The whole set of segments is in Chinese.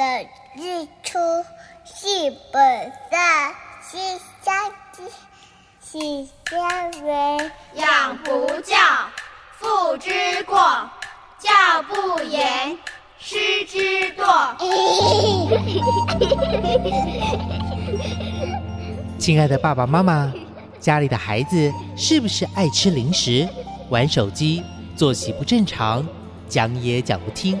的日出是本善，是相知，是相为。养不教，父之过；教不严，师之惰。亲爱的爸爸妈妈，家里的孩子是不是爱吃零食、玩手机、作息不正常、讲也讲不听？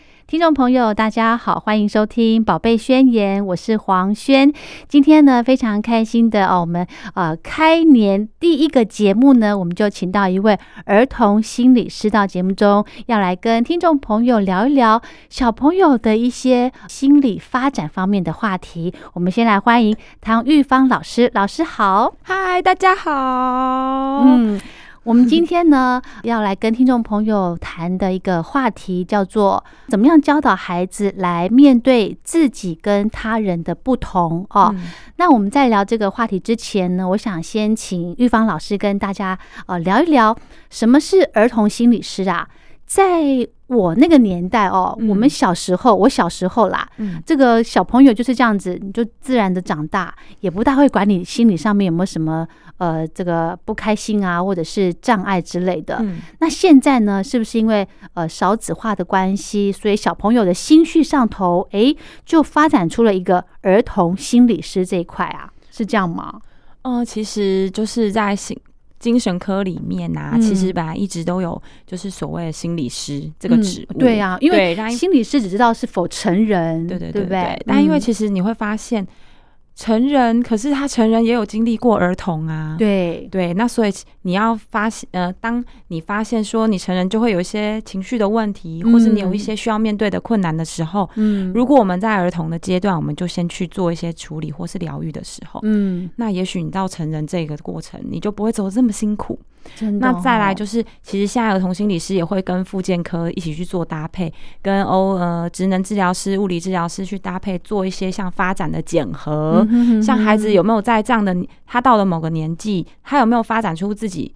听众朋友，大家好，欢迎收听《宝贝宣言》，我是黄轩。今天呢，非常开心的哦，我们呃开年第一个节目呢，我们就请到一位儿童心理师到节目中，要来跟听众朋友聊一聊小朋友的一些心理发展方面的话题。我们先来欢迎唐玉芳老师，老师好，嗨，大家好，嗯。我们今天呢，要来跟听众朋友谈的一个话题，叫做怎么样教导孩子来面对自己跟他人的不同哦。那我们在聊这个话题之前呢，我想先请玉芳老师跟大家呃聊一聊，什么是儿童心理师啊？在我那个年代哦，我们小时候，我小时候啦，这个小朋友就是这样子，你就自然的长大，也不大会管你心理上面有没有什么呃这个不开心啊，或者是障碍之类的。那现在呢，是不是因为呃少子化的关系，所以小朋友的心绪上头，哎，就发展出了一个儿童心理师这一块啊？是这样吗？哦，其实就是在心。精神科里面啊，其实本来一直都有，就是所谓的心理师这个职务。对啊，因为心理师只知道是否成人，对对对对。但因为其实你会发现。成人，可是他成人也有经历过儿童啊。对对，那所以你要发现，呃，当你发现说你成人就会有一些情绪的问题，或是你有一些需要面对的困难的时候，嗯，如果我们在儿童的阶段，我们就先去做一些处理或是疗愈的时候，嗯，那也许你到成人这个过程，你就不会走这么辛苦。那再来就是，其实现在儿童心理师也会跟复健科一起去做搭配，跟欧呃职能治疗师、物理治疗师去搭配，做一些像发展的检核，像孩子有没有在这样的他到了某个年纪，他有没有发展出自己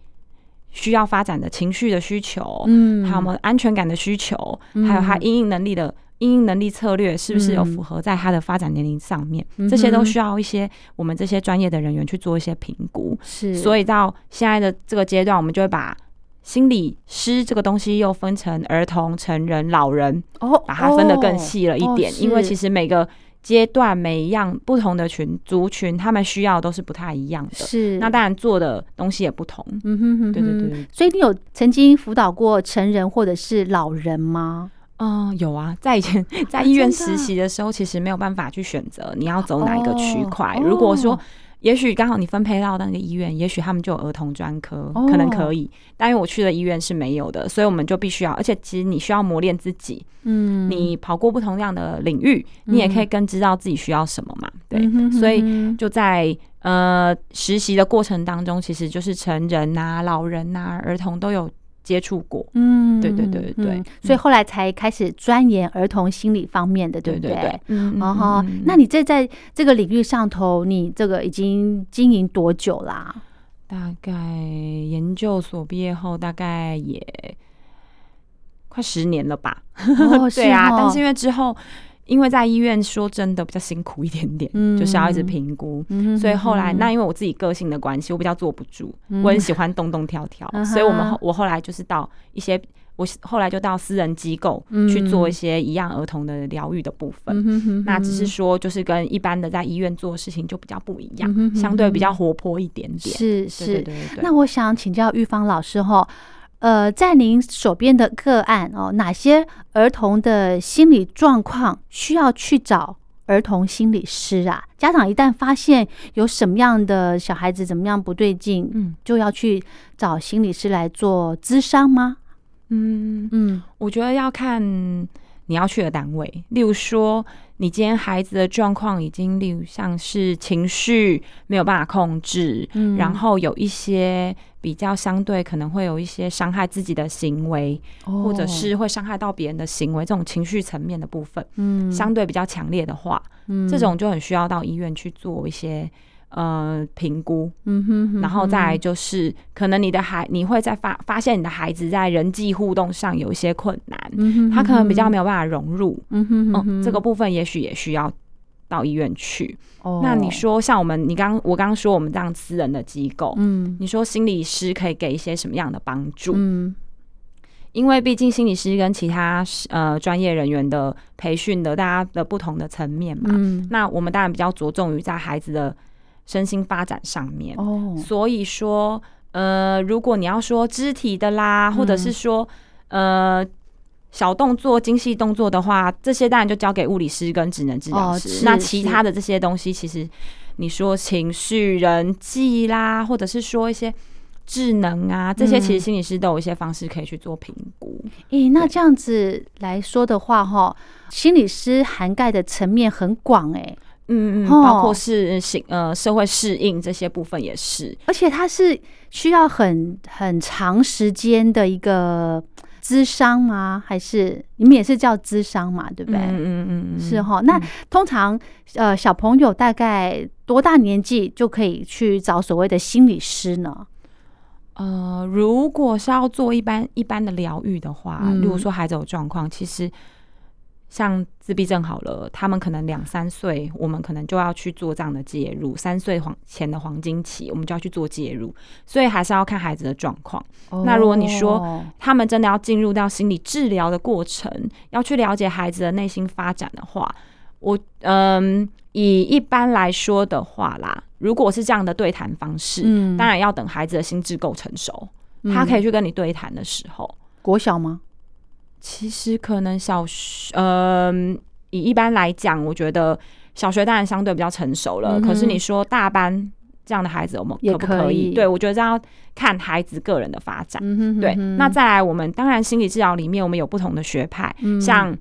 需要发展的情绪的需求，嗯，还有没有安全感的需求，还有他应应能力的。应应能力策略是不是有符合在他的发展年龄上面？这些都需要一些我们这些专业的人员去做一些评估。是，所以到现在的这个阶段，我们就会把心理师这个东西又分成儿童、成人、老人，哦，把它分得更细了一点。因为其实每个阶段每一样不同的群族群，他们需要都是不太一样的。是，那当然做的东西也不同。嗯哼哼，对对对。所以你有曾经辅导过成人或者是老人吗？嗯，有啊，在以前在医院实习的时候，其实没有办法去选择你要走哪一个区块。如果说，也许刚好你分配到那个医院，也许他们就有儿童专科，可能可以。但因为我去的医院是没有的，所以我们就必须要，而且其实你需要磨练自己。嗯，你跑过不同样的领域，你也可以更知道自己需要什么嘛。对，所以就在呃实习的过程当中，其实就是成人呐、老人呐、儿童都有。接触过，嗯，对对对对对，所以后来才开始钻研儿童心理方面的，对不对？嗯，哦那你这在这个领域上头，你这个已经经营多久啦？大概研究所毕业后，大概也快十年了吧？对啊，但是因为之后。因为在医院说真的比较辛苦一点点，就是要一直评估，所以后来那因为我自己个性的关系，我比较坐不住，我很喜欢动动跳跳，所以我们我后来就是到一些我后来就到私人机构去做一些一样儿童的疗愈的部分。那只是说就是跟一般的在医院做的事情就比较不一样，相对比较活泼一点点。是是，那我想请教玉芳老师哈。呃，在您手边的个案哦，哪些儿童的心理状况需要去找儿童心理师啊？家长一旦发现有什么样的小孩子怎么样不对劲，嗯，就要去找心理师来做咨商吗？嗯嗯，我觉得要看你要去的单位，例如说，你今天孩子的状况已经，例如像是情绪没有办法控制，嗯，然后有一些比较相对可能会有一些伤害自己的行为，或者是会伤害到别人的行为，这种情绪层面的部分，嗯，相对比较强烈的话，嗯，这种就很需要到医院去做一些。呃，评估，嗯哼，然后再来就是，可能你的孩，你会在发发现你的孩子在人际互动上有一些困难，嗯哼，他可能比较没有办法融入，嗯哼，这个部分也许也需要到医院去。哦，那你说像我们，你刚我刚刚说我们这样私人的机构，嗯，你说心理师可以给一些什么样的帮助？嗯，因为毕竟心理师跟其他呃专业人员的培训的大家的不同的层面嘛，嗯，那我们当然比较着重于在孩子的。身心发展上面，所以说，呃，如果你要说肢体的啦，或者是说，呃，小动作、精细动作的话，这些当然就交给物理师跟职能治疗师。那其他的这些东西，其实你说情绪、人际啦，或者是说一些智能啊，这些其实心理师都有一些方式可以去做评估。诶，那这样子来说的话，哈，心理师涵盖的层面很广，诶。嗯嗯，包括是行呃社会适应这些部分也是，而且它是需要很很长时间的一个资商吗？还是你们也是叫资商嘛？对不对？嗯嗯嗯，是哈。那通常呃小朋友大概多大年纪就可以去找所谓的心理师呢？呃，如果是要做一般一般的疗愈的话，如果说孩子有状况，其实。像自闭症好了，他们可能两三岁，我们可能就要去做这样的介入。三岁黄前的黄金期，我们就要去做介入，所以还是要看孩子的状况。那如果你说他们真的要进入到心理治疗的过程，要去了解孩子的内心发展的话，我嗯，以一般来说的话啦，如果是这样的对谈方式，嗯，当然要等孩子的心智够成熟，他可以去跟你对谈的时候，国小吗？其实可能小学，呃，以一般来讲，我觉得小学当然相对比较成熟了。可是你说大班这样的孩子，我们可不可以？对我觉得这要看孩子个人的发展。对，那再来，我们当然心理治疗里面，我们有不同的学派，像。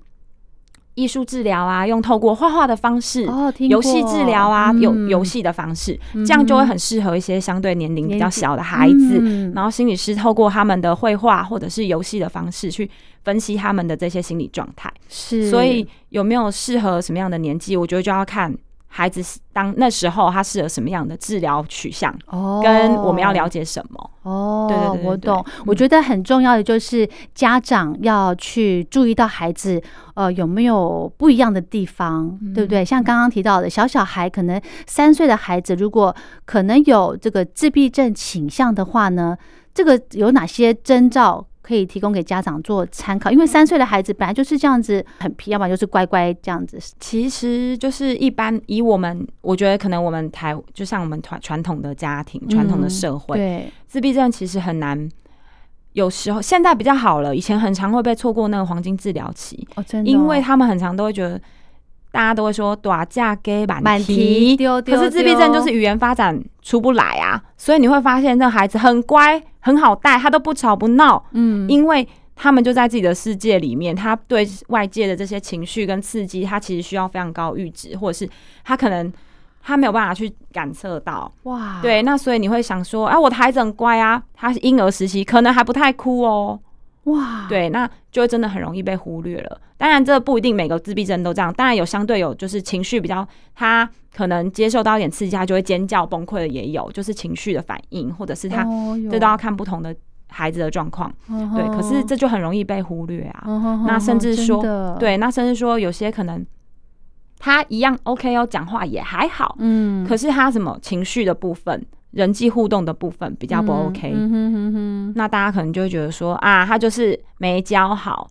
艺术治疗啊，用透过画画的方式，游戏治疗啊，有游戏的方式，这样就会很适合一些相对年龄比较小的孩子。然后心理师透过他们的绘画或者是游戏的方式去分析他们的这些心理状态。是，所以有没有适合什么样的年纪，我觉得就要看。孩子当那时候他适合什么样的治疗取向？哦，跟我们要了解什么？哦，对对对，我懂。我觉得很重要的就是家长要去注意到孩子呃有没有不一样的地方，对不对？像刚刚提到的小小孩，可能三岁的孩子如果可能有这个自闭症倾向的话呢，这个有哪些征兆？可以提供给家长做参考，因为三岁的孩子本来就是这样子很皮，要不然就是乖乖这样子。其实就是一般以我们，我觉得可能我们台就像我们传传统的家庭、传统的社会，对自闭症其实很难。有时候现在比较好了，以前很常会被错过那个黄金治疗期，哦，真的，因为他们很常都会觉得。大家都会说短嫁给满题，可是自闭症就是语言发展出不来啊，所以你会发现这孩子很乖，很好带，他都不吵不闹，嗯，因为他们就在自己的世界里面，他对外界的这些情绪跟刺激，他其实需要非常高阈值，或者是他可能他没有办法去感测到，哇，对，那所以你会想说，哎，我的孩子很乖啊，他是婴儿时期可能还不太哭哦。哇，对，那就会真的很容易被忽略了。当然，这不一定每个自闭症都这样。当然有相对有，就是情绪比较，他可能接受到一点刺激，他就会尖叫崩溃的也有，就是情绪的反应，或者是他这都要看不同的孩子的状况。对，可是这就很容易被忽略啊。那甚至说，对，那甚至说有些可能他一样 OK 哦，讲话也还好，嗯，可是他什么情绪的部分。人际互动的部分比较不 OK，那大家可能就会觉得说啊，他就是没教好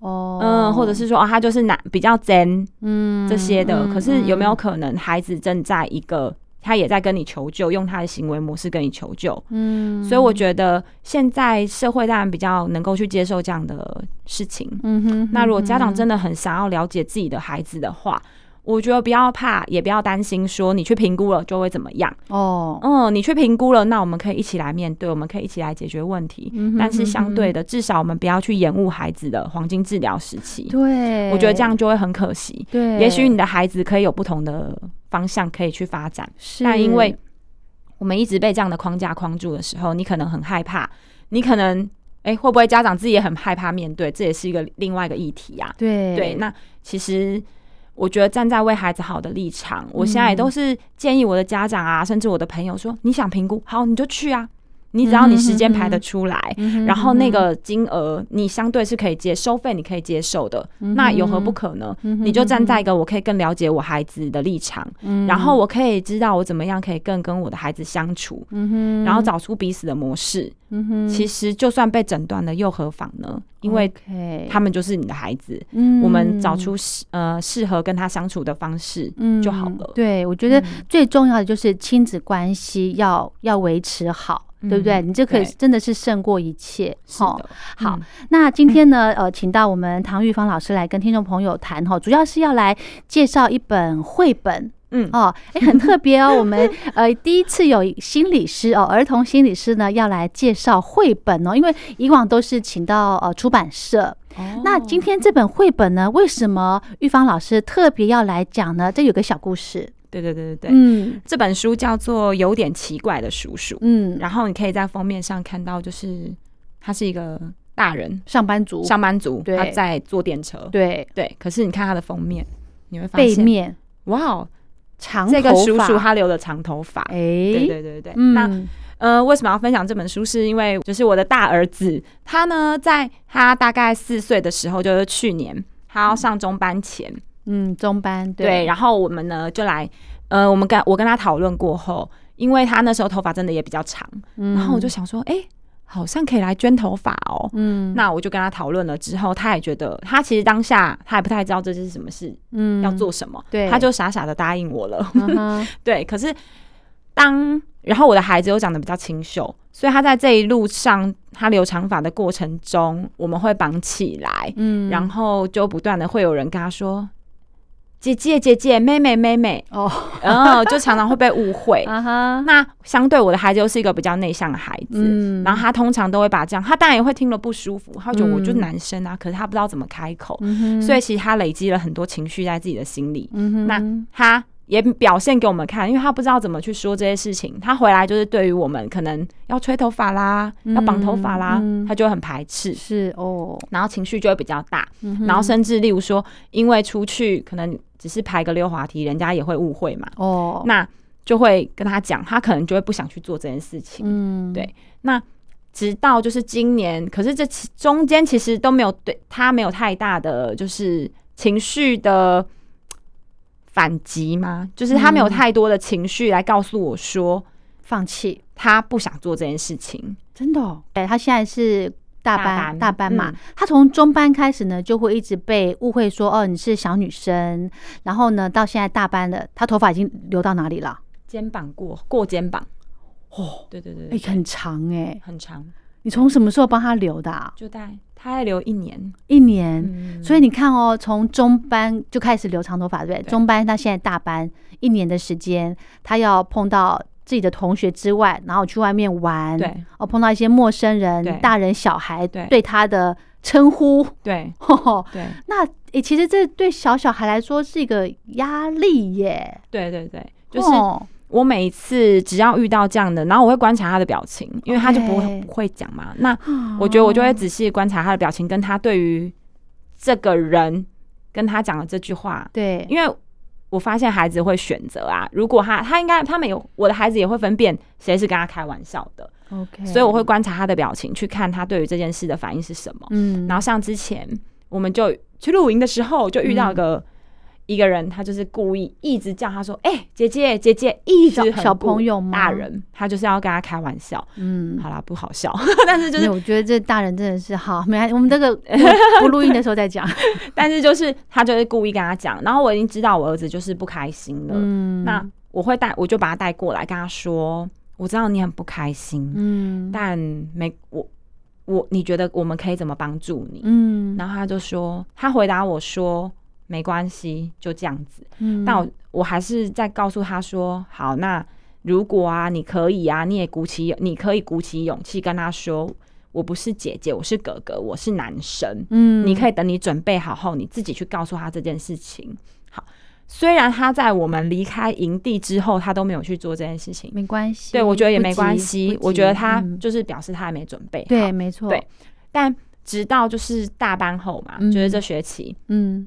哦，嗯，或者是说啊，他就是难比较真，嗯，这些的。可是有没有可能孩子正在一个他也在跟你求救，用他的行为模式跟你求救？嗯，所以我觉得现在社会当然比较能够去接受这样的事情。嗯哼，那如果家长真的很想要了解自己的孩子的话。我觉得不要怕，也不要担心，说你去评估了就会怎么样。哦，嗯，你去评估了，那我们可以一起来面对，我们可以一起来解决问题。嗯哼但是相对的，至少我们不要去延误孩子的黄金治疗时期。对，我觉得这样就会很可惜。对，也许你的孩子可以有不同的方向可以去发展，是但因为我们一直被这样的框架框住的时候，你可能很害怕，你可能哎、会不会家长自己也很害怕面对？这也是一个另外一个议题啊。对对，那其实我觉得站在为孩子好的立场，我现在也嗯。都是建议我的家长啊，甚至我的朋友说，你想评估，好你就去啊，你只要你时间排得出来，嗯然后那个金额你相对是可以接收费，你可以接受的，嗯那有何不可呢？你就站在一个我可以更了解我孩子的立场，嗯然后我可以知道我怎么样可以更跟我的孩子相处，然后找出彼此的模式。其实就算被诊断了又何妨呢？因为他们就是你的孩子，嗯。我们找出适呃适合跟他相处的方式就好了。嗯对，我觉得嗯。最重要的就是亲子关系要要维持好，对不对？嗯你这可以真的是胜过一切。好，好嗯，那今天呢，呃，请到我们唐玉芳老师来跟听众朋友谈哈，主要是要来介绍一本绘本。嗯哦，哎，很特别哦。我们呃第一次有心理师哦，儿童心理师呢要来介绍绘本哦，因为以往都是请到呃出版社。哦那今天这本绘本呢，为什么玉芳老师特别要来讲呢？这有个小故事。对对对对对，嗯。这本书叫做《有点奇怪的叔叔》，嗯，然后你可以在封面上看到，就是他是一个大人。上班族。上班族，他在坐电车，对。对。可是你看他的封面，你会发背现，面。哇哦，长这个叔叔他留了长头发。哎，对对对对，嗯。那呃，为什么要分享这本书？是因为就是我的大儿子，他呢，在他大概四岁的时候，就是去年他要上中班前，嗯中班对，然后我们呢就来，呃，我们跟我跟他讨论过后，因为他那时候头发真的也比较长，嗯然后我就想说，哎、好像可以来捐头发哦。嗯那我就跟他讨论了之后，他也觉得他其实当下他也不太知道这是什么事，嗯要做什么，对他就傻傻的答应我了。嗯 对，可是当然后我的孩子又长得比较清秀，所以他在这一路上他留长发的过程中，我们会绑起来，嗯然后就不断的会有人跟他说。姐姐，姐姐，妹妹，妹妹，哦。然后就常常会被误会。那相对我的孩子又是一个比较内向的孩子，嗯。然后他通常都会把这样，他当然也会听了不舒服，他觉得我就嗯。男生啊，可是他不知道怎么开口，嗯所以其实他累积了很多情绪在自己的心里。那他也表现给我们看，因为他不知道怎么去说这些事情。他回来就是对于我们可能要吹头发啦，嗯要绑头发啦，嗯他就会很排斥，是哦，然后情绪就会比较大。嗯然后甚至例如说，因为出去可能只是排个溜滑梯，人家也会误会嘛，哦那就会跟他讲，他可能就会不想去做这件事情。嗯对那直到就是今年，可是这其中间其实都没有对他没有太大的就是情绪的反击吗？就是他没有嗯太多的情绪来告诉我说放弃他不想做这件事情。真的哦，对他现在是。大班大班嘛嗯，他从中班开始呢，就会一直被误会说哦你是小女生，然后呢到现在大班了，他头发已经留到哪里了？肩膀过过肩膀，哦，对对对很长哎、很长，你从什么时候帮他留的、啊？就大他还留一年，一年。嗯。所以你看哦，从中班就开始留长头发，对不对？对。中班到现在大班，一年的时间，他要碰到自己的同学之外，然后去外面玩，对。哦，碰到一些陌生人对、大人、小孩对。对他的称呼，对。那诶，其实这对小小孩来说是一个压力耶，对对对，就是哦我每一次只要遇到这样的，然后我会观察他的表情，因为他就不会不会讲嘛。那我觉得我就会仔细观察他的表情，跟他对于这个人跟他讲的这句话，对，因为我发现孩子会选择啊，如果他他应该他们有我的孩子也会分辨谁是跟他开玩笑的，OK，所以我会观察他的表情，去看他对于这件事的反应是什么。嗯，然后像之前我们就去露营的时候，就遇到一个、一个人，他就是故意一直叫他说：“哎、姐姐姐姐！”一直小小朋友吗？大人，他就是要跟他开玩笑。嗯，好啦，不好笑，但是就是我觉得这大人真的是好，没我们这个 不录音的时候再讲。但是就是他就是故意跟他讲，然后我已经知道我儿子就是不开心了，嗯，那我会带我就把他带过来跟他说：“我知道你很不开心，嗯。但没我我你觉得我们可以怎么帮助你？”嗯，然后他就说，他回答我说没关系，就这样子。嗯但我我还是在告诉他说，好，那如果啊，你可以啊，你也鼓起，你可以鼓起勇气跟他说，我不是姐姐，我是哥哥，我是男生。嗯你可以等你准备好后，你自己去告诉他这件事情。好，虽然他在我们离开营地之后，他都没有去做这件事情，没关系，对我觉得也没关系。我觉得他就是表示他还没准备好。对，没错，对，但直到就是大班后嘛，嗯就是这学期，嗯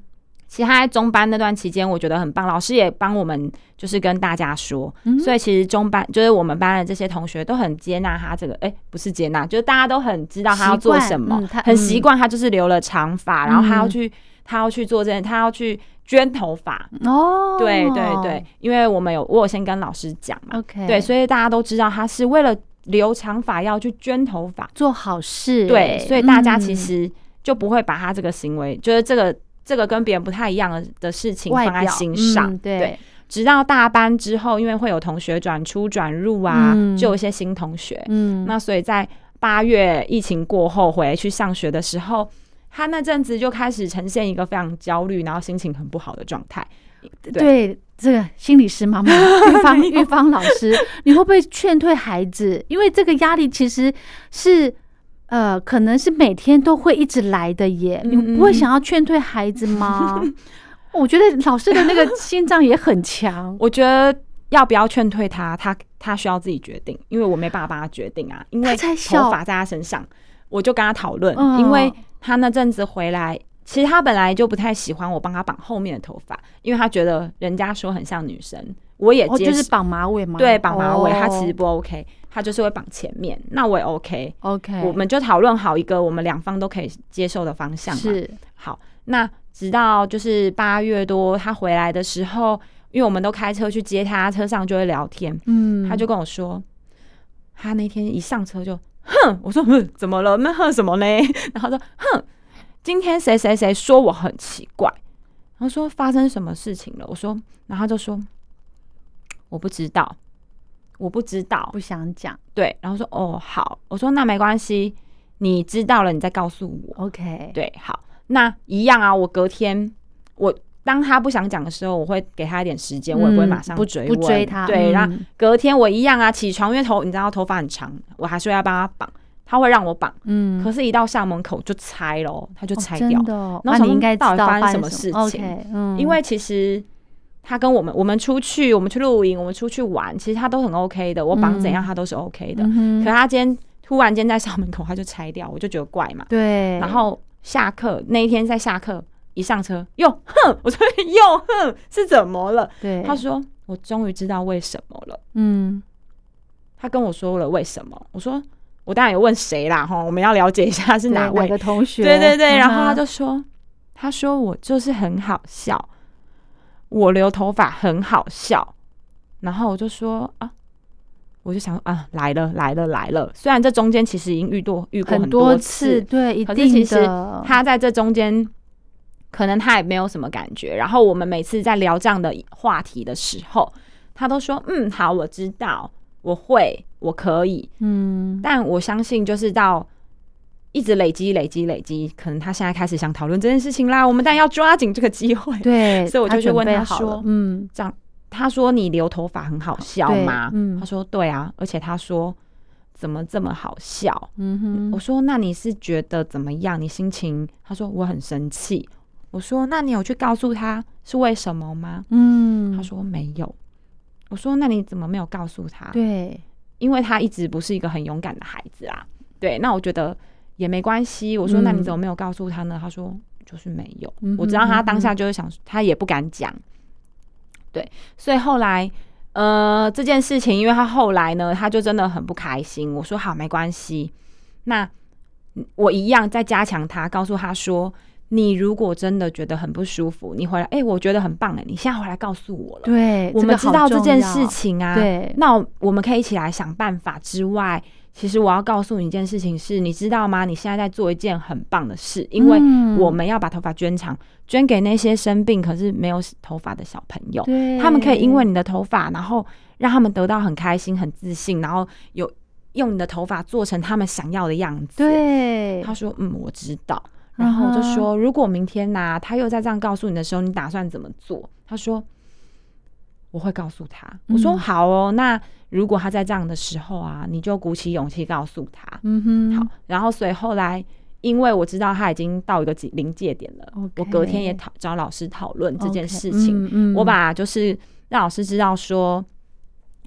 其实他在中班那段期间，我觉得很棒，老师也帮我们就是跟大家说，嗯所以其实中班就是我们班的这些同学都很接纳他这个，哎、不是接纳，就是大家都很知道他要做什么，嗯很习惯他就是留了长发，然后他要嗯。去他要去做这件，他要去捐头发，哦，对对对，因为我们有我有先跟老师讲嘛，，OK，对，所以大家都知道他是为了留长发要去捐头发，做好事，对，所以大家其嗯。实就不会把他这个行为，就是这个这个跟别人不太一样的的事情放在心上。嗯对对，直到大班之后，因为会有同学转出转入啊，嗯就有一些新同学。嗯，那所以在八月疫情过后回去上学的时候，他那阵子就开始呈现一个非常焦虑，然后心情很不好的状态。对这个心理师妈妈 玉芳玉芳老师，你会不会劝退孩子？因为这个压力其实是。呃，可能是每天都会一直来的耶，嗯你不会想要劝退孩子吗？我觉得老师的那个心脏也很强。我觉得要不要劝退他，他他需要自己决定，因为我没办法帮他决定啊，因为头发在他身上，我就跟他讨论，嗯因为他那阵子回来。其实他本来就不太喜欢我帮他绑后面的头发，因为他觉得人家说很像女生，我也。就是绑马尾吗？对，绑马尾，他其实哦不 OK，他就是会绑前面，那我也 OK。OK，我们就讨论好一个我们两方都可以接受的方向嘛。是好，那直到就是八月多他回来的时候，因为我们都开车去接他，车上就会聊天，嗯，他就跟我说，他那天一上车就哼，我说哼，怎么了？那哼什么呢？然后说哼，今天谁谁谁说我很奇怪，然后说发生什么事情了？我说，然后他就说我不知道，我不知道，不想讲。对，然后说哦好，我说那没关系，你知道了你再告诉我。OK，对，好，那一样啊。我隔天，我当他不想讲的时候，我会给他一点时间，我也不会马上嗯不追问。不追他对，嗯。然后隔天我一样啊，起床因为头你知道头发很长，我还是要帮他绑，他会让我绑，嗯，可是一到校门口就拆了，他就哦拆掉。那你应该知到底道发发生什么事情？OK，嗯，因为其实他跟我们，我们出去，我们去露营，我们出去玩，其实他都很 OK 的，我绑怎样嗯他都是 OK 的。嗯可他今天突然间在校门口他就拆掉，我就觉得怪嘛。对，然后下课那一天在下课一上车，哟 哼，我说哟哼是怎么了？对他说我终于知道为什么了。嗯他跟我说了为什么，我说我当然有问谁啦哈，我们要了解一下是对哪位。个同学？对对对，然后他就说，他说我就是很好笑，我留头发很好笑，然后我就说啊。我就想啊，来了来了来了！虽然这中间其实已经遇过遇过很多次，对，一可是其实，他在这中间，可能他也没有什么感觉。然后我们每次在聊这样的话题的时候，他都说：“嗯，好，我知道，我会，我可以。嗯”但我相信，就是到一直累积、累积、累积，可能他现在开始想讨论这件事情啦。我们当然要抓紧这个机会。对，所以我就去问他说嗯，这样，他说：“你留头发很好笑吗？”嗯他说：“对啊。”而且他说：“怎么这么好笑？”嗯哼，我说：“那你是觉得怎么样？你心情？”他说：“我很生气。”我说：“那你有去告诉他是为什么吗？”嗯，他说：“没有。”我说：“那你怎么没有告诉他？”，对，因为他一直不是一个很勇敢的孩子啊。对，那我觉得也没关系。我说：“那你怎么没有告诉他呢？”他说：“就是没有。我知道他当下就是想，他也不敢讲。对，所以后来。呃，这件事情，因为他后来呢，他就真的很不开心。我说好，没关系，那我一样再加强他，告诉他说，你如果真的觉得很不舒服，你回来，哎、我觉得很棒哎，你现在回来告诉我了，对，我们知道这件事，情啊，对，那我们可以一起来想办法之外，其实我要告诉你一件事情是，你知道吗？你现在在做一件很棒的事，因为嗯我们要把头发捐长，捐给那些生病可是没有头发的小朋友。他们可以因为你的头发，然后让他们得到很开心、很自信，然后有用你的头发做成他们想要的样子。，对，他说：“嗯，我知道。”然后我就说，如果明天呐，他又再这样告诉你的时候，你打算怎么做？他说我会告诉他。我说好哦，那如果他在这样的时候啊，你就鼓起勇气告诉他。嗯哼，好。然后所以后来，因为我知道他已经到一个临界点了，我隔天也讨找老师讨论这件事情。嗯我把就是让老师知道说，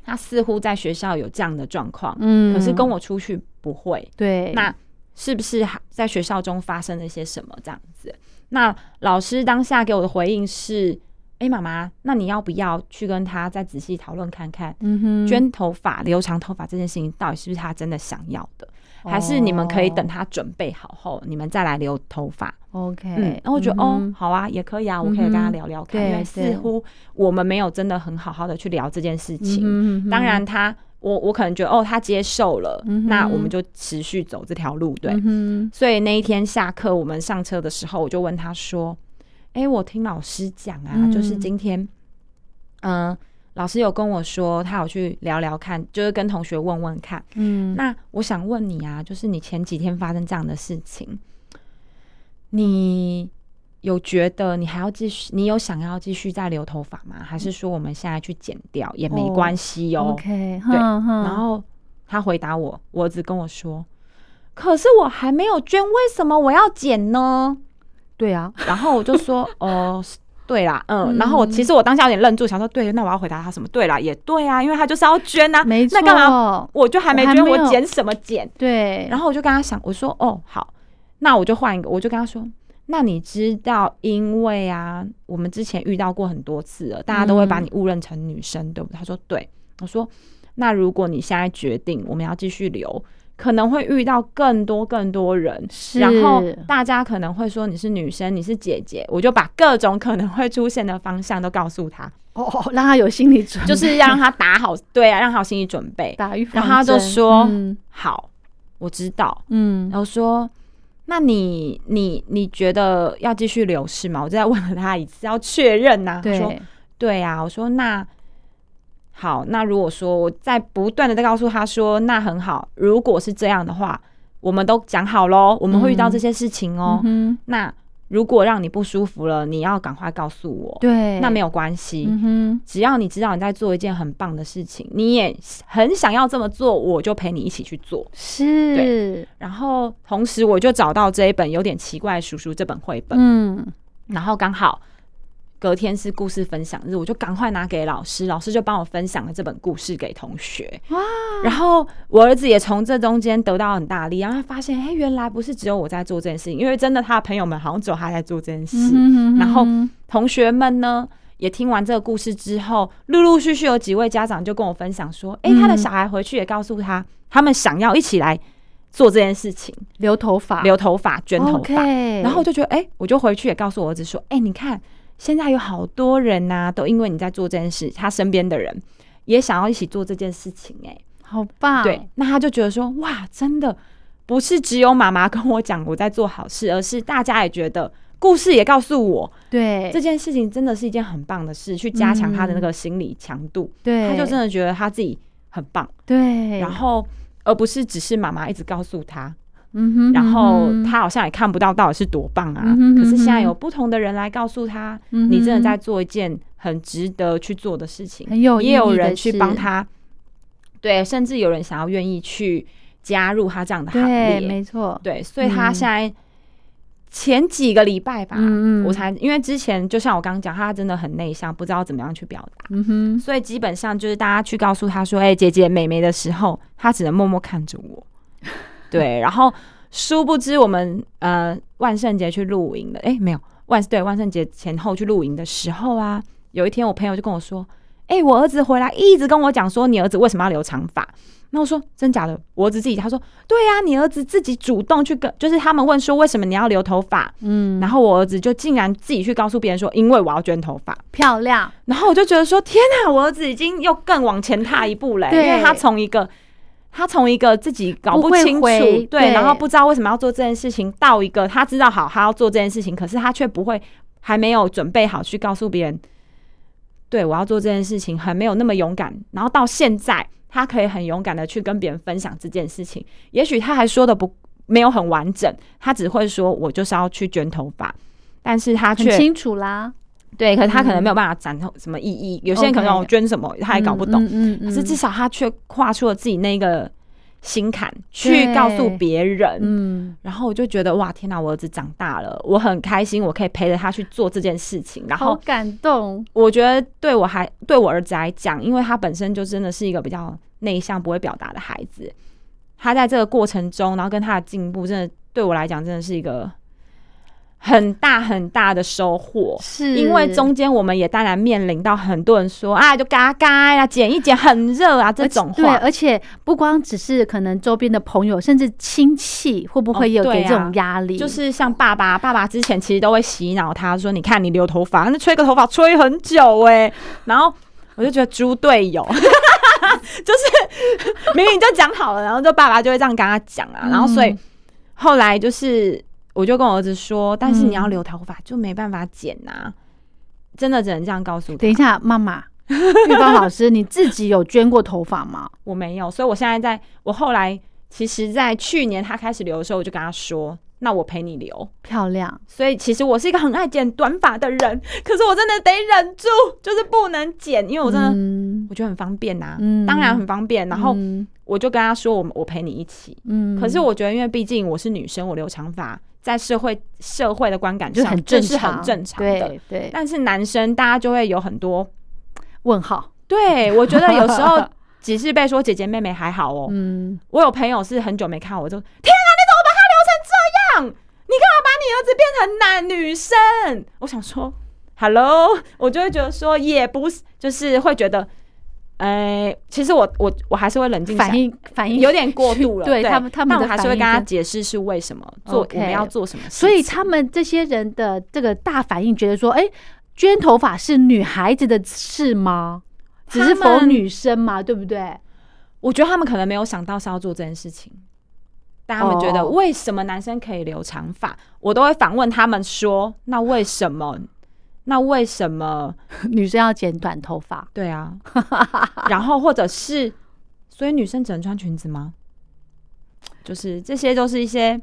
他似乎在学校有这样的状况，嗯，可是跟我出去不会。对，那。是不是在学校中发生了一些什么这样子？那老师当下给我的回应是：哎，妈妈，那你要不要去跟他再仔细讨论看看？嗯哼，捐头发、留长头发这件事情到底是不是他真的想要的？还是你们可以等他准备好后，你们再来留头发？OK，嗯，然后我觉得哦，好啊，也可以啊，我可以跟他聊聊看，因为似乎我们没有真的很好好的去聊这件事情。当然他。我我可能觉得哦，他接受了，那我们就持续走这条路，对。所以那一天下课，我们上车的时候，我就问他说：“哎，我听老师讲啊，就是今天，嗯，老师有跟我说，他有去聊聊看，就是跟同学问问看。嗯，那我想问你啊，就是你前几天发生这样的事情，你。”有觉得你还要继续？你有想要继续再留头发吗？还是说我们现在去剪掉也没关系哦？OK，对。然后他回答我，我儿子跟我说：“可是我还没有捐，为什么我要剪呢？”对啊。然后我就说：“ 哦，对啦，嗯。”然后我其实我当下有点愣住，想说：“对，那我要回答他什么？”对啦，也对啊，因为他就是要捐啊，没错。那干嘛？我就还没捐，我捡什么捡？对。然后我就跟他想，我说：“哦，好，那我就换一个。”我就跟他说。那你知道，因为啊，我们之前遇到过很多次了，大家都会把你误认成女生，对不对？他说对。我说，那如果你现在决定我们要继续留，可能会遇到更多更多人，然后大家可能会说你是女生，你是姐姐。我就把各种可能会出现的方向都告诉他，哦，让他有心理准备，就是要让他打好，对啊，让他有心理准备。打预防然后他就说好，我知道，嗯，然后说。那你你你觉得要继续留是吗？我就再问了他一次，要确认呐。他说对呀。我说那好，那如果说我在不断的在告诉他说，那很好。如果是这样的话，我们都讲好喽，我们会遇到这些事情哦。嗯那。如果让你不舒服了，你要赶快告诉我。对，那没有关系。嗯只要你知道你在做一件很棒的事情，你也很想要这么做，我就陪你一起去做。是。对。然后同时，我就找到这一本有点奇怪叔叔这本绘本。嗯。然后刚好。隔天是故事分享日，我就赶快拿给老师，老师就帮我分享了这本故事给同学。哇！然后我儿子也从这中间得到很大力，然后他发现，哎，原来不是只有我在做这件事情，因为真的他的朋友们好像只有他在做这件事。然后同学们呢，也听完这个故事之后，陆陆续续有几位家长就跟我分享说，哎，他的小孩回去也告诉他，他们想要一起来做这件事情，留头发，留头发，卷头发。然后我就觉得，哎，我就回去也告诉我儿子说，哎，你看。现在有好多人呐，都因为你在做这件事，他身边的人也想要一起做这件事情，哎，好棒！对，那他就觉得说，哇，真的不是只有妈妈跟我讲我在做好事，而是大家也觉得故事也告诉我，对这件事情真的是一件很棒的事，去加强他的那个心理强度。对，他就真的觉得他自己很棒。对，然后而不是只是妈妈一直告诉他。嗯哼，然后他好像也看不到到底是多棒啊！可是现在有不同的人来告诉他，你真的在做一件很值得去做的事情，很有也有人去帮他，对，甚至有人想要愿意去加入他这样的行列，没错，对，所以他现在前几个礼拜吧，嗯嗯，我才因为之前就像我刚刚讲，他真的很内向，不知道怎么样去表达，嗯哼，所以基本上就是大家去告诉他说，哎，姐姐、妹妹的时候，他只能默默看着我。对，然后殊不知我们呃万圣节去露营的，哎，没有万对万圣节前后去露营的时候啊，有一天我朋友就跟我说，哎，我儿子回来一直跟我讲说，你儿子为什么要留长发？那我说真假的，我儿子自己他说，对呀，你儿子自己主动去跟，就是他们问说为什么你要留头发，嗯，然后我儿子就竟然自己去告诉别人说，因为我要卷头发，漂亮。然后我就觉得说，天哪，我儿子已经又更往前踏一步了，因为他从一个。他从一个自己搞不清楚，对，然后不知道为什么要做这件事情，到一个他知道好他要做这件事情，可是他却不会，还没有准备好去告诉别人，对我要做这件事情，还没有那么勇敢。然后到现在，他可以很勇敢的去跟别人分享这件事情。也许他还说的不没有很完整，他只会说我就是要去卷头发，但是他却清楚啦。对，可是他可能没有办法展透什么意义。有些人可能我捐什么，他也搞不懂。嗯嗯。可是至少他却跨出了自己那个心坎，去告诉别人。嗯。然后我就觉得哇，天哪！我儿子长大了，我很开心，我可以陪着他去做这件事情。然后感动。我觉得对我还对我儿子来讲，因为他本身就真的是一个比较内向、不会表达的孩子。他在这个过程中，然后跟他的进步，真的对我来讲，真的是一个。很大很大的收获，是因为中间我们也当然面临到很多人说啊，就嘎嘎呀，剪一剪很热啊这种话。对，而且不光只是可能周边的朋友，甚至亲戚会不会有给这种压力？就是像爸爸，爸爸之前其实都会洗脑他说：“你看你留头发，那吹个头发吹很久哎。”然后我就觉得猪队友，就是明明就讲好了，然后就爸爸就会这样跟他讲啊，然后所以后来就是。我就跟我儿子说，但是你要留头发就没办法剪呐，真的只能这样告诉他。等一下，妈妈，玉芳老师，你自己有捐过头发吗？我没有，所以我现在在我后来，其实，在去年他开始留的时候，我就跟他说，那我陪你留，漂亮。所以其实我是一个很爱剪短发的人，可是我真的得忍住，就是不能剪，因为我真的我觉得很方便呐，当然很方便。然后我就跟他说，我我陪你一起。嗯，可是我觉得，因为毕竟我是女生，我留长发。在社会社会的观感上，这是很正常的。对，但是男生大家就会有很多问号。对，我觉得有时候 只是被说姐姐妹妹还好哦。嗯，我有朋友是很久没看我，就天啊，你怎么把他留成这样？你干嘛把你儿子变成男女生？我想说，Hello，我就会觉得说，也不是，就是会觉得。哎，其实我我我还是会冷静反应，反应有点过度了。对他们，他们还是会跟他解释是为什么做我们要做什么。所以他们这些人的这个大反应，觉得说，哎，捐头发是女孩子的事吗？只是否女生嘛，对不对？我觉得他们可能没有想到是要做这件事情。但他们觉得为什么男生可以留长发？我都会反问他们说，那为什么？那为什么 女生要剪短头发？对啊，然后或者是，所以女生只能穿裙子吗？就是这些都是一些，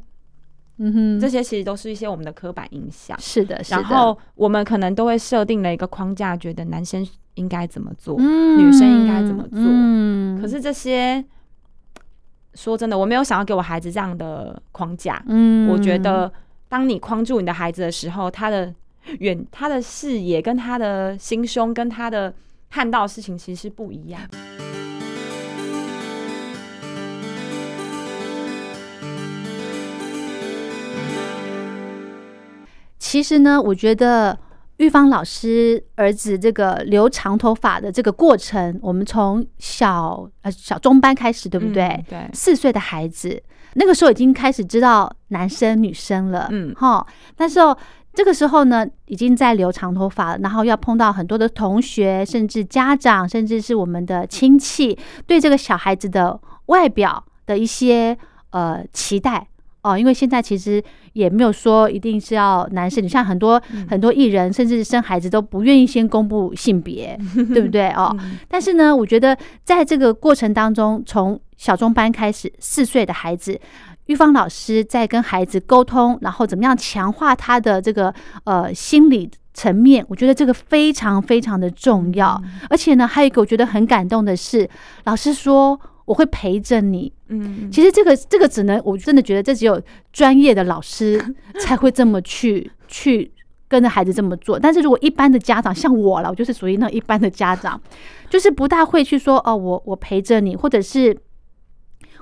嗯哼，这些其实都是一些我们的刻板印象。是的，是的。然后我们可能都会设定了一个框架，觉得男生应该怎么做，女生应该怎么做。嗯，可是这些，说真的，我没有想要给我孩子这样的框架。嗯，我觉得当你框住你的孩子的时候，他的。远他的视野跟他的心胸跟他的看到的事情其实是不一样。其实呢，我觉得玉芳老师儿子这个留长头发的这个过程，我们从小呃小中班开始，对不对？对，四岁的孩子那个时候已经开始知道男生女生了，嗯，哈，但是。这个时候呢，已经在留长头发了，然后要碰到很多的同学，甚至家长，甚至是我们的亲戚，对这个小孩子的外表的一些呃期待哦。因为现在其实也没有说一定是要男生，你像很多很多艺人，甚至生孩子都不愿意先公布性别，对不对哦？但是呢，我觉得在这个过程当中，从小中班开始，四岁的孩子。玉芳老师在跟孩子沟通，然后怎么样强化他的这个呃心理层面？我觉得这个非常非常的重要。而且呢，还有一个我觉得很感动的是，老师说我会陪着你。嗯，其实这个这个只能我真的觉得这只有专业的老师才会这么去 去跟着孩子这么做。但是如果一般的家长像我了，我就是属于那一般的家长，就是不大会去说哦，我我陪着你，或者是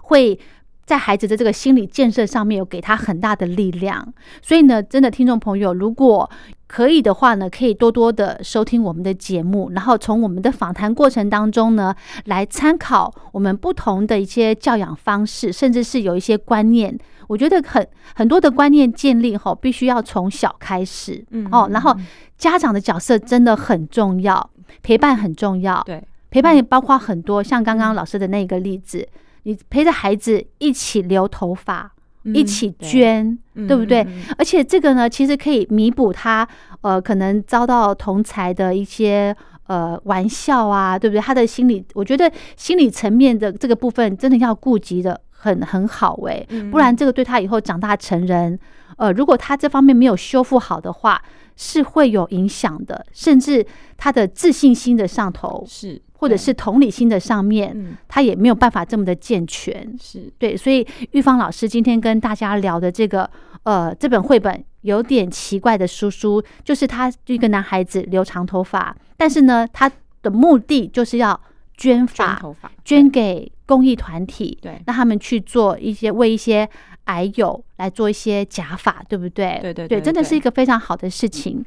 会。在孩子的这个心理建设上面，有给他很大的力量。所以呢，真的听众朋友，如果可以的话呢，可以多多的收听我们的节目，然后从我们的访谈过程当中呢，来参考我们不同的一些教养方式，甚至是有一些观念。我觉得很很多的观念建立后，必须要从小开始，嗯哦，然后家长的角色真的很重要，陪伴很重要。对，陪伴也包括很多，像刚刚老师的那个例子。你陪着孩子一起留头发，一起捐，对。不对？而且这个呢，其实可以弥补他呃可能遭到同才的一些呃玩笑啊，对不对？他的心理，我觉得心理层面的这个部分真的要顾及的很很好哎、嗯。不然这个对他以后长大成人，呃，如果他这方面没有修复好的话，是会有影响的，甚至他的自信心的上头，是或者是同理心的上面，嗯他也没有办法这么的健全。是对，所以玉芳老师今天跟大家聊的这个呃这本绘本有点奇怪的叔叔，就是他一个男孩子留长头发，但是呢，他的目的就是要捐捐发，头发捐给公益团体，对让他们去做一些为一些矮友来做一些假发，对不对？对，对对对真的是一个非常好的事情。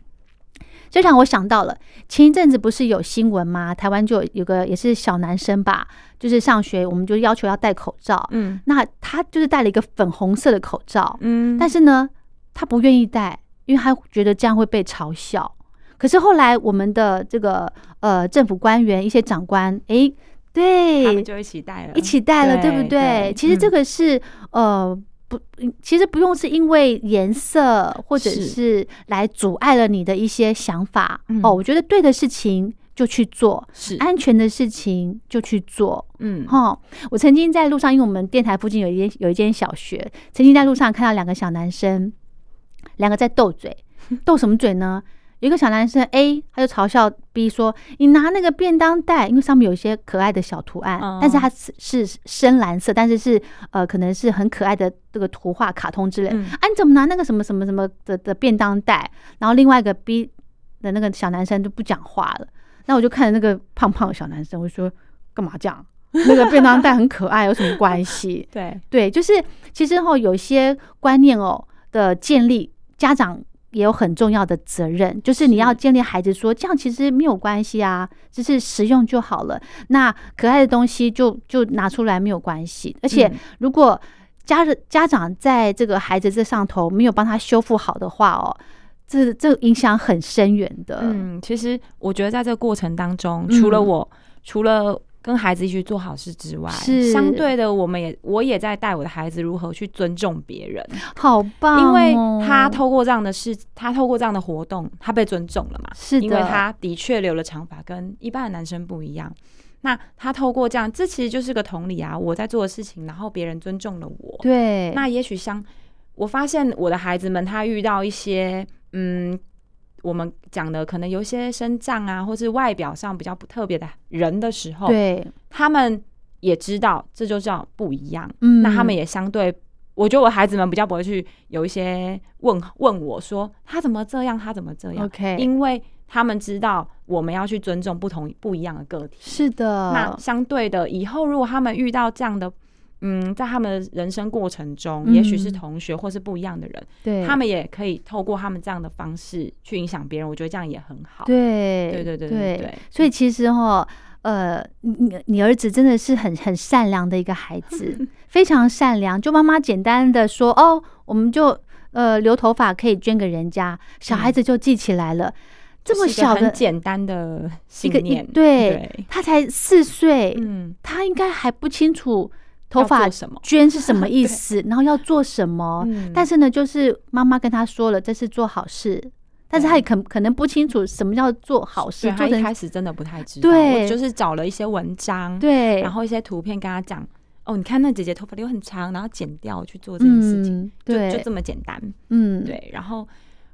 这让我想到了前一阵子不是有新闻吗？台湾就有有个也是小男生吧，就是上学我们就要求要戴口罩，嗯那他就是戴了一个粉红色的口罩，嗯但是呢，他不愿意戴，因为他觉得这样会被嘲笑。可是后来我们的这个呃政府官员一些长官，诶，他对们，就一起戴了，一起戴了，对不对对？其实这嗯个是、呃不，其实不用是因为颜色或者是是来阻碍了你的一些想法、嗯哦。我觉得对的事情就去做，是安全的事情就去做。嗯哈、我曾经在路上，因为我们电台附近有一间有一间小学，曾经在路上看到两个小男生，两个在斗嘴，斗什么嘴呢？有一个小男生 A，他就嘲笑 B 说：“你拿那个便当袋，因为上面有一些可爱的小图案，嗯但是它是是深蓝色，但是是呃可能是很可爱的这个图画、卡通之类。嗯啊，你怎么拿那个什么什么什么的的便当袋？然后另外一个 B 的那个小男生就不讲话了。那我就看着那个胖胖的小男生，我就说干嘛这样？那个便当袋很可爱，有什么关系？对对，就是其实哈、有一些观念哦的建立，家长也有很重要的责任，就是你要建立孩子说这样其实没有关系啊，只是实用就好了。那可爱的东西就就拿出来没有关系，而且嗯如果家人家长在这个孩子这上头没有帮他修复好的话哦，这这影响很深远的。嗯，其实我觉得在这个过程当中，嗯除了我，除了跟孩子一起做好事之外，是相对的，我们也我也在带我的孩子如何去尊重别人，好棒、因哦！为他透过这样的事，他透过这样的活动，他被尊重了嘛。是的，因为他的确留了长发，跟一般的男生不一样。那他透过这样，这其实就是个同理啊。我在做的事情，然后别人尊重了我，对，那也许像我发现我的孩子们，他遇到一些嗯，我们讲的可能有一些身障啊，或是外表上比较不特别的人的时候，对，他们也知道这就叫不一样。嗯那他们也相对，我觉得我孩子们比较不会去有一些问问我说他怎么这样，他怎么这样 OK 因为他们知道我们要去尊重不同不一样的个体。是的，那相对的，以后如果他们遇到这样的，嗯，在他们的人生过程中，嗯也许是同学或是不一样的人，对他们也可以透过他们这样的方式去影响别人。我觉得这样也很好。对对对对对对对所以其实哈，呃，你你你儿子真的是很很善良的一个孩子，非常善良。就妈妈简单的说，哦，我们就呃留头发可以捐给人家，小孩子就记起来了。这么小的很简单的一个一信念，对对，他才四岁，嗯，他应该还不清楚头发做什么？捐是什么意思，然后要做什么。嗯。但是呢，就是妈妈跟他说了，这是做好事，但是他也可可能不清楚什么叫做好事，对他一开始真的不太知道，对。我就是找了一些文章，对，然后一些图片跟他讲，哦，你看那姐姐头发留很长，然后剪掉去做这件事情，嗯，对，就就这么简单。嗯，对，然后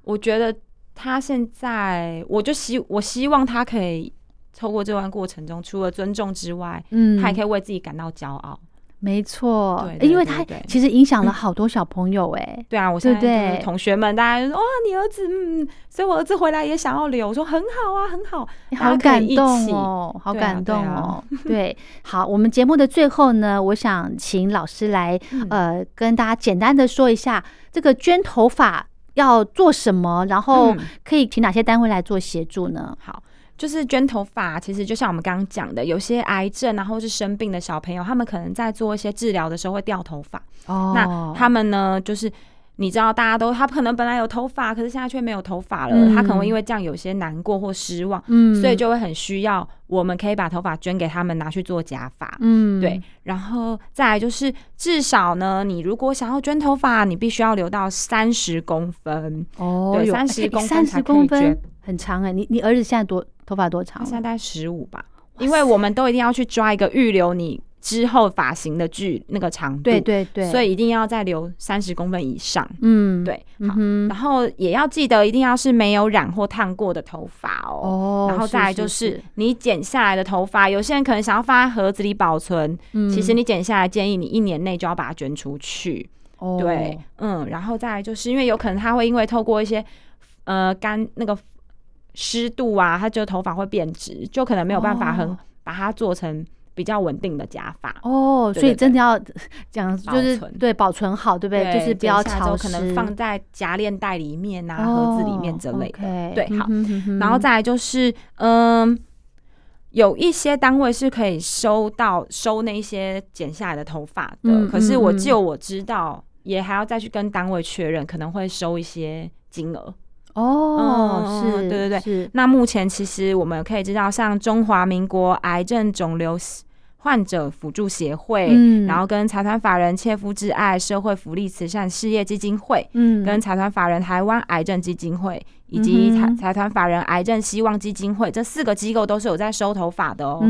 我觉得他现在，我就希我希望他可以透过这段过程中，除了尊重之外，嗯，他也可以为自己感到骄傲。没错，对对因为他其实影响了好多小朋友，哎，对啊，我现在同学们，大家就说哇，你儿子，嗯，所以我儿子回来也想要留，我说很好啊，很好，大好感动哦，好对啊感动对啊哦。对，好，我们节目的最后呢，我想请老师来嗯。呃跟大家简单的说一下这个捐头发要做什么，然后嗯。可以请哪些单位来做协助呢？好，就是捐头发，其实就像我们刚刚讲的，有些癌症啊，或是生病的小朋友，他们可能在做一些治疗的时候会掉头发。哦那他们呢，就是你知道，大家都他可能本来有头发，可是现在却没有头发了，嗯他可能会因为这样有些难过或失望，嗯所以就会很需要我们可以把头发捐给他们，拿去做假发。嗯对，然后再来就是，至少呢，你如果想要捐头发，你必须要留到三十公分，哦，对有30公分三十公分很长哎，你你儿子现在多头发多长？现在大概十五吧，因为我们都一定要去抓一个预留你之后发型的距那个长度，对对对，所以一定要再留三十公分以上。嗯，对，好，嗯然后也要记得一定要是没有染或烫过的头发哦。哦，然后再来就是是你剪下来的头发，有些人可能想要放在盒子里保存，嗯其实你剪下来建议你一年内就要把它捐出去。哦对，嗯，然后再来就是因为有可能它会因为透过一些呃干那个湿度啊，它就头发会变直，就可能没有办法很、哦。把它做成比较稳定的假发。哦，所以真的要讲就是保对保存好，对不对？就是不要剪下来之潮湿，可能放在夹链袋里面啊、盒子里面之类对好嗯然后再来就是，嗯，有一些单位是可以收到收那些剪下来的头发的，嗯可是我就我知道，也还要再去跟单位确认，可能会收一些金额。哦，嗯是，对对对。是，那目前其实我们可以知道，像中华民国癌症肿瘤患者辅助协会，嗯。然后跟财团法人切肤之爱社会福利慈善事业基金会，嗯。跟财团法人台湾癌症基金会以及财财团法人癌症希望基金会这四个机构都是有在收头发的哦。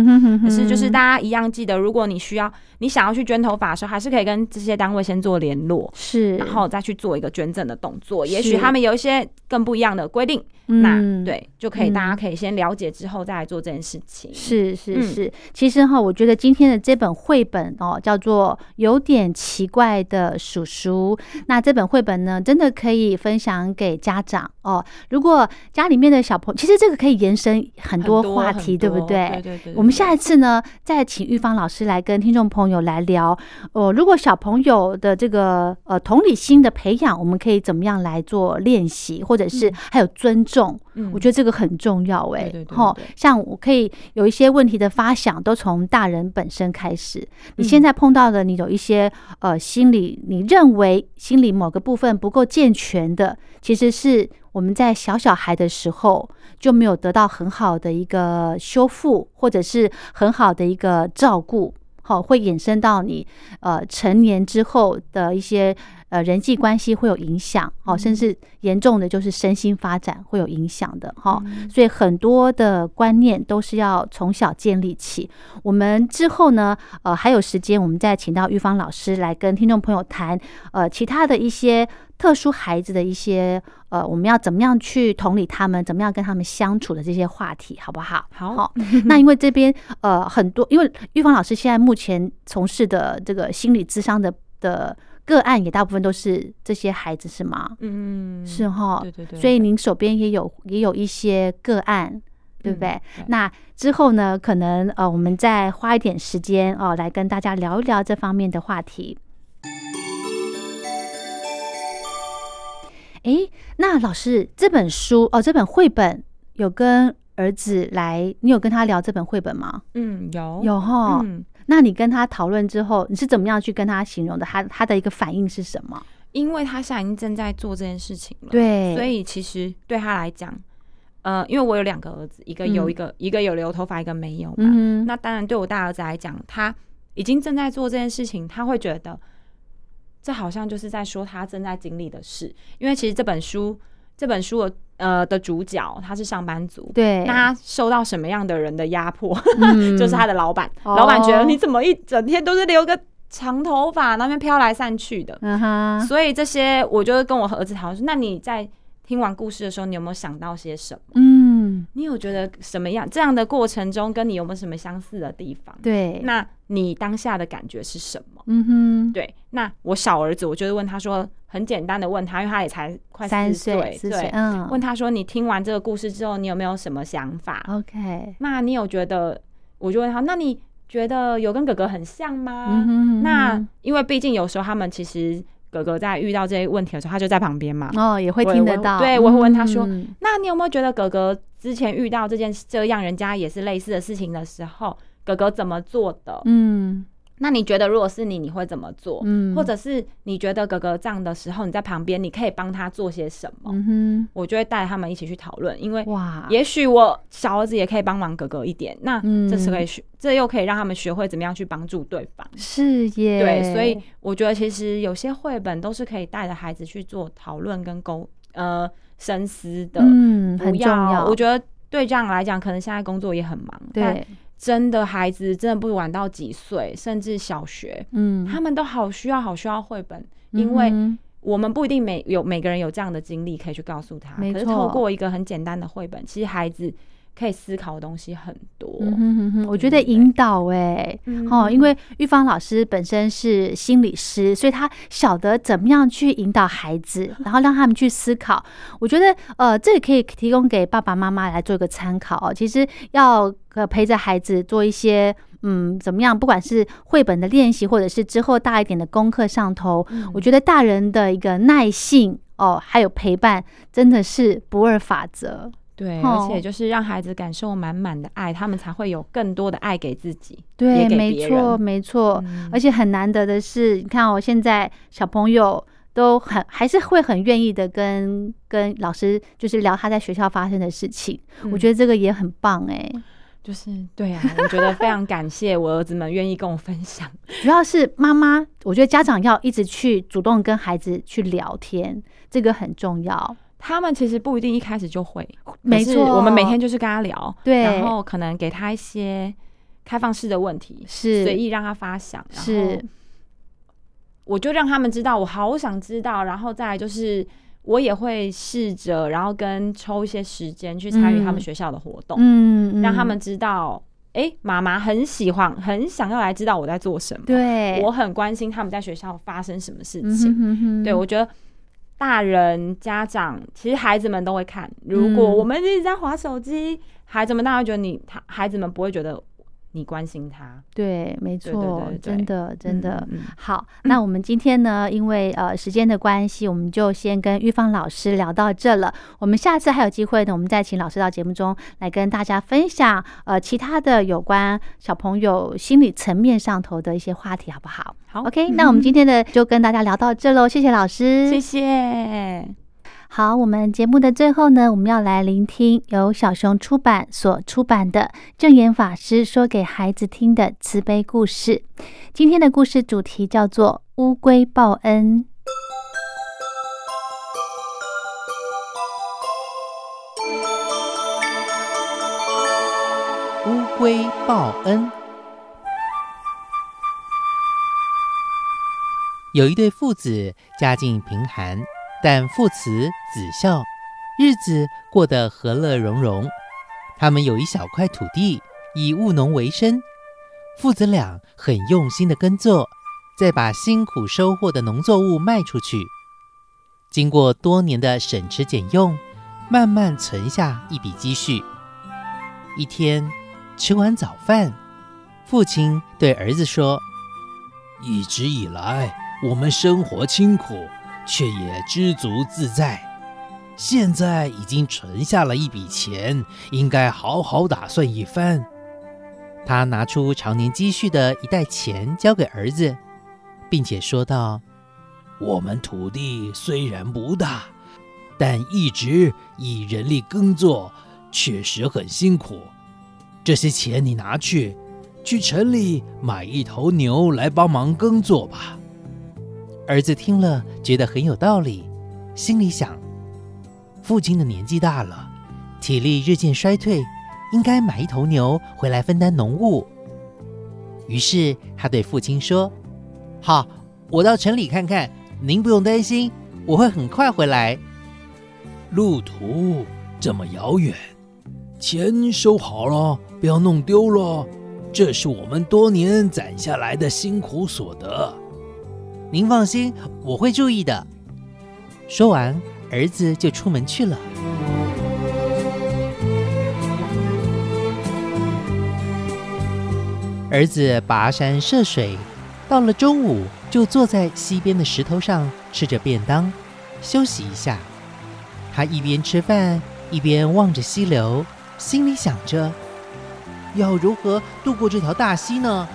可是就是大家一样记得，如果你需要你想要去捐头发的时候，还是可以跟这些单位先做联络，是，然后再去做一个捐赠的动作。也是许他们有一些更不一样的规定，嗯那对就可以嗯大家可以先了解之后再来做这件事情。是是嗯是，其实哈，我觉得今天的这本绘本哦，叫做《有点奇怪的叔叔》。那这本绘本呢，真的可以分享给家长哦。如果家里面的小朋友，其实这个可以延伸很多话题，对不对？对对对。我们下一次呢，再请玉芳老师来跟听众朋友来聊。哦，如果小朋友的这个呃同理心的培养，我们可以怎么样来做练习，或者是还有尊重，嗯我觉得这个很重要哎、对对对吼对对像我可以有一些问题的发想，都从大人本身开始。你嗯现在碰到的，你有一些呃心理，你认为心理某个部分不够健全的，其实是我们在小小孩的时候就没有得到很好的一个修复，或者是很好的一个照顾。好，会衍生到你呃成年之后的一些呃人际关系会有影响，哦，甚至严重的就是身心发展会有影响的哈。所以很多的观念都是要从小建立起。我们之后呢，呃，还有时间，我们再请到玉芳老师来跟听众朋友谈，呃，其他的一些特殊孩子的一些呃，我们要怎么样去同理他们，怎么样跟他们相处的这些话题，好不好？好好，那因为这边呃很多，因为玉芳老师现在目前从事的这个心理智商的的个案，也大部分都是这些孩子，是吗？嗯，是哈，对对对。所以您手边也有也有一些个案，对不对？那之后呢，可能呃，我们再花一点时间哦、来跟大家聊一聊这方面的话题。哎，那老师这本书哦，这本绘本有跟儿子来，你有跟他聊这本绘本吗？嗯有有哈。嗯，那你跟他讨论之后，你是怎么样去跟他形容的？他他的一个反应是什么？因为他现在已经正在做这件事情了，对，所以其实对他来讲，呃，因为我有两个儿子，一个有嗯一个、一个有留头发，一个没有嘛。嗯，那当然，对我大儿子来讲，他已经正在做这件事情，他会觉得这好像就是在说他正在经历的事。因为其实这本书，这本书的呃的主角他是上班族，对，那他受到什么样的人的压迫？嗯就是他的老板，哦老板觉得你怎么一整天都是留个长头发，那边飘来散去的。嗯哼，所以这些，我就跟我儿子讨论说，那你在听完故事的时候，你有没有想到些什么？嗯，你有觉得什么样这样的过程中，跟你有没有什么相似的地方？对，那你当下的感觉是什么？嗯哼，对，那我小儿子，我就是问他说，很简单的问他，因为他也才快三岁，对，嗯，问他说，你听完这个故事之后，你有没有什么想法？OK，那你有觉得？我就问他，那你觉得有跟哥哥很像吗？嗯哼，那因为毕竟有时候他们其实哥哥在遇到这些问题的时候，他就在旁边嘛。哦也会听得到，对我会问他说嗯那你有没有觉得哥哥之前遇到这件这样人家也是类似的事情的时候，哥哥怎么做的？嗯那你觉得如果是你，你会怎么做？嗯，或者是你觉得哥哥这样的时候，你在旁边，你可以帮他做些什么？嗯我就会带他们一起去讨论，因为，哇，也许我小儿子也可以帮忙哥哥一点，那嗯。这是可以学，这又可以让他们学会怎么样去帮助对方。是耶，对，所以我觉得其实有些绘本都是可以带着孩子去做讨论跟沟呃深思的，嗯很不重要，我觉得对这样来讲，可能现在工作也很忙，但对，真的孩子真的不管到几岁，甚至小学，嗯，他们都好需要好需要绘本，因为我们不一定每有每个人有这样的经历可以去告诉他，可是透过一个很简单的绘本，其实孩子。可以思考的东西很多，我觉得引导哎，哦，因为玉芳老师本身是心理师，所以他晓得怎么样去引导孩子，然后让他们去思考。我觉得呃，这也可以提供给爸爸妈妈来做一个参考哦。其实要呃陪着孩子做一些嗯怎么样，不管是绘本的练习，或者是之后大一点的功课上头，我觉得大人的一个耐性哦，还有陪伴，真的是不二法则。对，而且就是让孩子感受满满的爱，他们才会有更多的爱给自己。对，没错，没错。而且很难得的是，你看，我现在小朋友都很还是会很愿意的跟跟老师就是聊他在学校发生的事情。我觉得这个也很棒哎，就是对啊，我觉得非常感谢我儿子们愿意跟我分享。主要是妈妈，我觉得家长要一直去主动跟孩子去聊天，这个很重要。他们其实不一定一开始就会，没错。我们每天就是跟他聊，对，然后可能给他一些开放式的问题，是随意让他发想，是。我就让他们知道，我好想知道，然后再来就是我也会试着，然后跟抽一些时间去参与他们学校的活动，嗯，让他们知道，哎，妈妈很喜欢，很想要来知道我在做什么，对我很关心他们在学校发生什么事情，对我觉得。大人、家长，其实孩子们都会看。如果我们一直在划手机，孩子们当然觉得你，他孩子们不会觉得。你关心他，对，没错，真的，真的好。那我们今天呢，因为呃时间的关系，我们就先跟玉芳老师聊到这了。我们下次还有机会呢，我们再请老师到节目中来跟大家分享呃其他的有关小朋友心理层面上头的一些话题，好不好？好，OK。那我们今天的就跟大家聊到这喽，谢谢老师，谢谢。好，我们节目的最后呢，我们要来聆听由小熊出版所出版的正言法师说给孩子听的慈悲故事。今天的故事主题叫做《乌龟报恩》。乌龟报恩。有一对父子，家境贫寒。但父慈子孝，日子过得和乐融融。他们有一小块土地，以务农为生。父子俩很用心的耕作，再把辛苦收获的农作物卖出去。经过多年的省吃俭用，慢慢存下一笔积蓄。一天吃完早饭，父亲对儿子说：“一直以来，我们生活清苦。”却也知足自在，现在已经存下了一笔钱，应该好好打算一番。他拿出常年积蓄的一袋钱交给儿子，并且说道：“我们土地虽然不大，但一直以人力耕作，确实很辛苦。这些钱你拿去，去城里买一头牛来帮忙耕作吧。”儿子听了，觉得很有道理，心里想：父亲的年纪大了，体力日渐衰退，应该买一头牛回来分担农务。于是他对父亲说：“好，我到城里看看，您不用担心，我会很快回来。路途这么遥远，钱收好了，不要弄丢了，这是我们多年攒下来的辛苦所得。”您放心，我会注意的。说完，儿子就出门去了。儿子跋山涉水，到了中午就坐在溪边的石头上吃着便当，休息一下。他一边吃饭，一边望着溪流，心里想着要如何渡过这条大溪呢？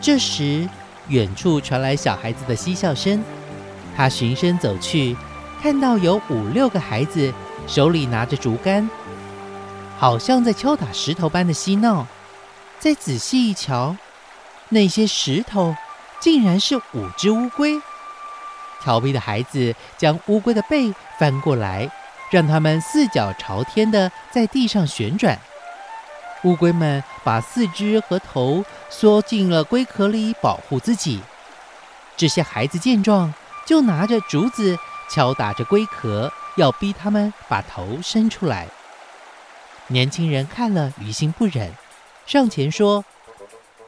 这时。远处传来小孩子的嬉笑声，他循声走去，看到有五六个孩子手里拿着竹竿，好像在敲打石头般的嬉闹。再仔细一瞧，那些石头竟然是五只乌龟。调皮的孩子将乌龟的背翻过来，让它们四脚朝天的在地上旋转。乌龟们把四肢和头缩进了龟壳里，保护自己。这些孩子见状，就拿着竹子敲打着龟壳，要逼他们把头伸出来。年轻人看了，于心不忍，上前说：“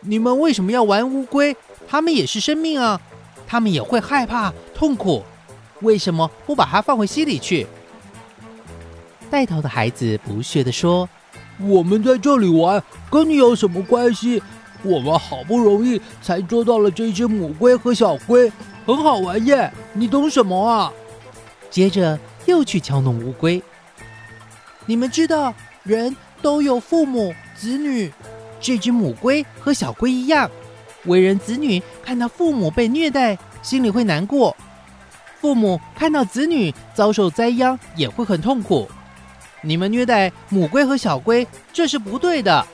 你们为什么要玩乌龟？它们也是生命啊，它们也会害怕、痛苦，为什么不把它放回溪里去？”带头的孩子不屑地说：“我们在这里玩，跟你有什么关系？我们好不容易才捉到了这只母龟和小龟，很好玩耶！你懂什么啊？”接着又去敲弄乌龟。你们知道？人都有父母、子女，这只母龟和小龟一样，为人子女看到父母被虐待，心里会难过；父母看到子女遭受灾殃，也会很痛苦。你们虐待母龟和小龟，这是不对的。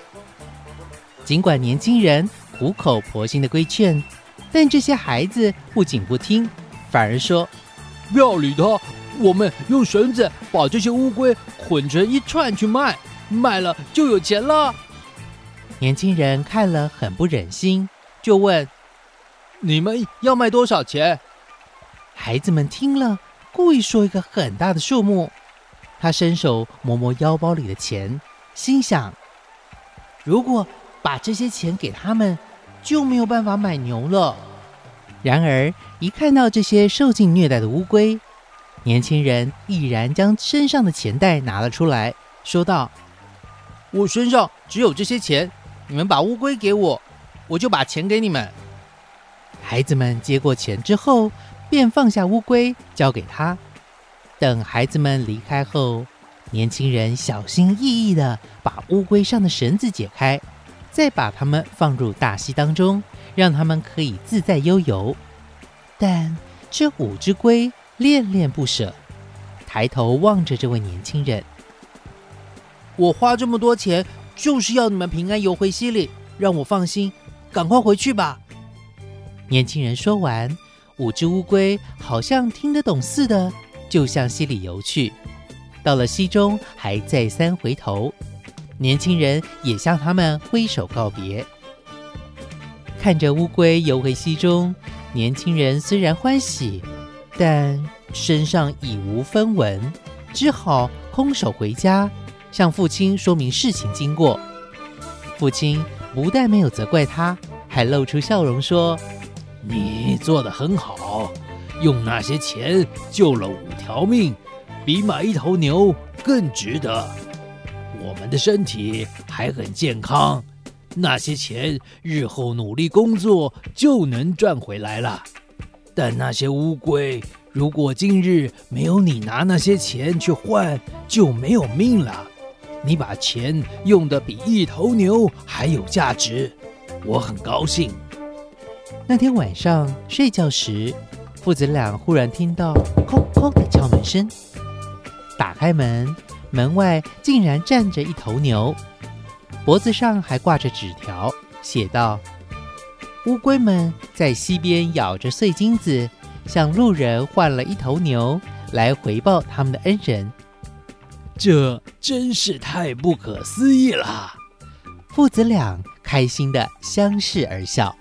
尽管年轻人苦口婆心的规劝，但这些孩子不仅不听，反而说：“不要理他。”我们用绳子把这些乌龟捆成一串去卖，卖了就有钱了。年轻人看了很不忍心，就问：“你们要卖多少钱？”孩子们听了，故意说一个很大的数目。他伸手摸摸腰包里的钱，心想：“如果把这些钱给他们，就没有办法买牛了。”然而，一看到这些受尽虐待的乌龟，年轻人毅然将身上的钱袋拿了出来，说道：“我身上只有这些钱，你们把乌龟给我，我就把钱给你们。”孩子们接过钱之后，便放下乌龟，交给他。等孩子们离开后，年轻人小心翼翼地把乌龟上的绳子解开，再把它们放入大溪当中，让它们可以自在悠游。但这五只龟。恋恋不舍，抬头望着这位年轻人。我花这么多钱，就是要你们平安游回溪里，让我放心。赶快回去吧。年轻人说完，五只乌龟好像听得懂似的，就向溪里游去。到了溪中，还再三回头，年轻人也向他们挥手告别。看着乌龟游回溪中，年轻人虽然欢喜。但身上已无分文，只好空手回家，向父亲说明事情经过。父亲不但没有责怪他，还露出笑容说：“你做得很好，用那些钱救了五条命，比买一头牛更值得。我们的身体还很健康，那些钱日后努力工作就能赚回来了。”但那些乌龟，如果今日没有你拿那些钱去换，就没有命了。你把钱用的比一头牛还有价值，我很高兴。那天晚上睡觉时，父子俩忽然听到叩叩的敲门声。打开门，门外竟然站着一头牛，脖子上还挂着纸条，写道。乌龟们在溪边咬着碎金子，向路人换了一头牛来回报他们的恩人。这真是太不可思议了！父子俩开心的相视而笑。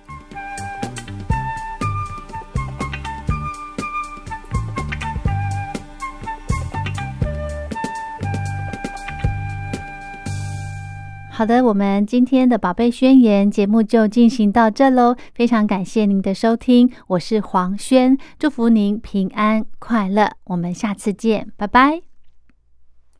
好的，我们今天的宝贝宣言节目就进行到这喽。非常感谢您的收听，我是黄轩，祝福您平安快乐。我们下次见，拜拜。